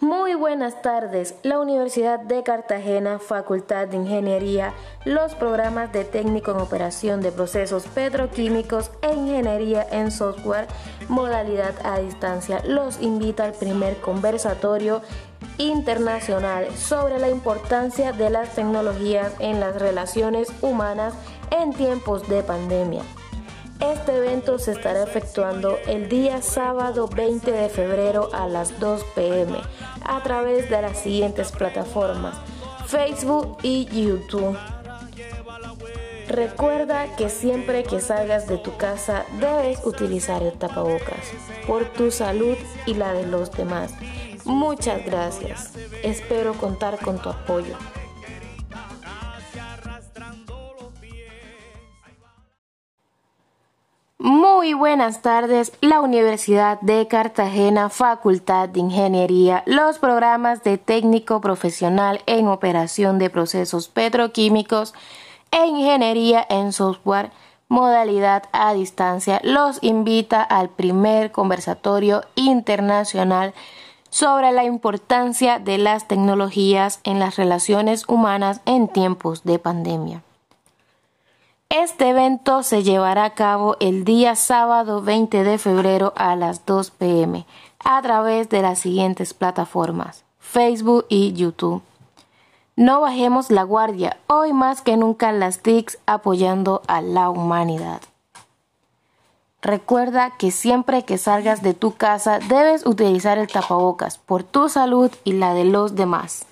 Muy buenas tardes. La Universidad de Cartagena, Facultad de Ingeniería, los programas de técnico en operación de procesos petroquímicos e ingeniería en software, modalidad a distancia, los invita al primer conversatorio internacional sobre la importancia de las tecnologías en las relaciones humanas en tiempos de pandemia. Este evento se estará efectuando el día sábado 20 de febrero a las 2 pm a través de las siguientes plataformas, Facebook y YouTube. Recuerda que siempre que salgas de tu casa debes utilizar el tapabocas por tu salud y la de los demás. Muchas gracias. Espero contar con tu apoyo. Muy buenas tardes, la Universidad de Cartagena, Facultad de Ingeniería, los programas de técnico profesional en operación de procesos petroquímicos e ingeniería en software, modalidad a distancia, los invita al primer conversatorio internacional sobre la importancia de las tecnologías en las relaciones humanas en tiempos de pandemia. Este evento se llevará a cabo el día sábado 20 de febrero a las 2 pm a través de las siguientes plataformas, Facebook y YouTube. No bajemos la guardia, hoy más que nunca las TICs apoyando a la humanidad. Recuerda que siempre que salgas de tu casa debes utilizar el tapabocas por tu salud y la de los demás.